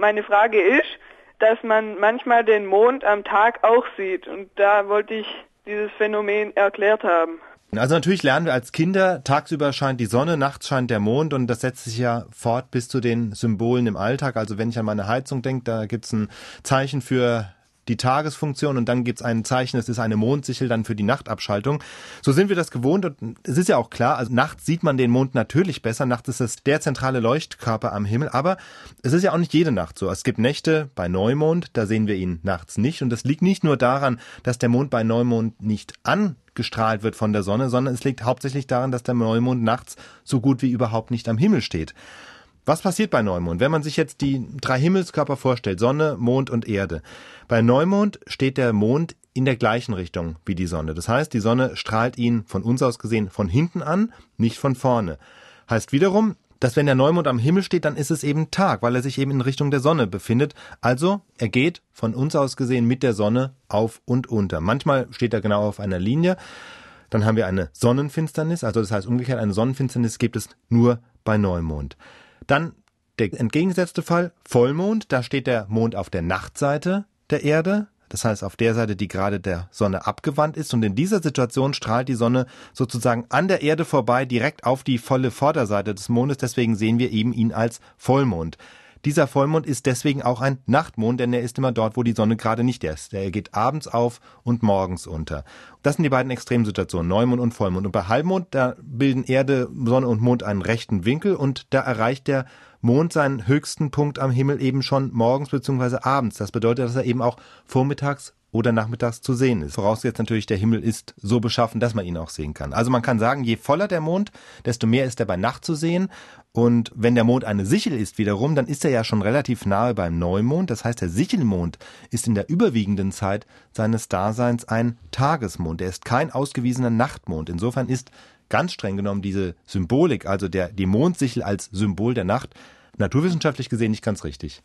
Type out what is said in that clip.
meine Frage ist, dass man manchmal den Mond am Tag auch sieht. Und da wollte ich dieses Phänomen erklärt haben. Also natürlich lernen wir als Kinder, tagsüber scheint die Sonne, nachts scheint der Mond und das setzt sich ja fort bis zu den Symbolen im Alltag. Also wenn ich an meine Heizung denke, da gibt's ein Zeichen für die Tagesfunktion und dann gibt's ein Zeichen, es ist eine Mondsichel dann für die Nachtabschaltung. So sind wir das gewohnt und es ist ja auch klar, also nachts sieht man den Mond natürlich besser, nachts ist es der zentrale Leuchtkörper am Himmel, aber es ist ja auch nicht jede Nacht so. Es gibt Nächte bei Neumond, da sehen wir ihn nachts nicht und das liegt nicht nur daran, dass der Mond bei Neumond nicht angestrahlt wird von der Sonne, sondern es liegt hauptsächlich daran, dass der Neumond nachts so gut wie überhaupt nicht am Himmel steht. Was passiert bei Neumond? Wenn man sich jetzt die drei Himmelskörper vorstellt, Sonne, Mond und Erde. Bei Neumond steht der Mond in der gleichen Richtung wie die Sonne. Das heißt, die Sonne strahlt ihn von uns aus gesehen von hinten an, nicht von vorne. Heißt wiederum, dass wenn der Neumond am Himmel steht, dann ist es eben Tag, weil er sich eben in Richtung der Sonne befindet. Also er geht von uns aus gesehen mit der Sonne auf und unter. Manchmal steht er genau auf einer Linie. Dann haben wir eine Sonnenfinsternis, also das heißt umgekehrt, eine Sonnenfinsternis gibt es nur bei Neumond. Dann der entgegengesetzte Fall, Vollmond, da steht der Mond auf der Nachtseite der Erde, das heißt auf der Seite, die gerade der Sonne abgewandt ist. Und in dieser Situation strahlt die Sonne sozusagen an der Erde vorbei, direkt auf die volle Vorderseite des Mondes. Deswegen sehen wir eben ihn als Vollmond. Dieser Vollmond ist deswegen auch ein Nachtmond, denn er ist immer dort, wo die Sonne gerade nicht ist. Er geht abends auf und morgens unter. Das sind die beiden Extremsituationen, Neumond und Vollmond. Und bei Halbmond, da bilden Erde, Sonne und Mond einen rechten Winkel und da erreicht der Mond seinen höchsten Punkt am Himmel eben schon morgens bzw. abends. Das bedeutet, dass er eben auch vormittags oder nachmittags zu sehen ist. Vorausgesetzt natürlich, der Himmel ist so beschaffen, dass man ihn auch sehen kann. Also man kann sagen, je voller der Mond, desto mehr ist er bei Nacht zu sehen. Und wenn der Mond eine Sichel ist wiederum, dann ist er ja schon relativ nahe beim Neumond. Das heißt, der Sichelmond ist in der überwiegenden Zeit seines Daseins ein Tagesmond. Er ist kein ausgewiesener Nachtmond. Insofern ist ganz streng genommen diese Symbolik, also der, die Mondsichel als Symbol der Nacht, naturwissenschaftlich gesehen nicht ganz richtig.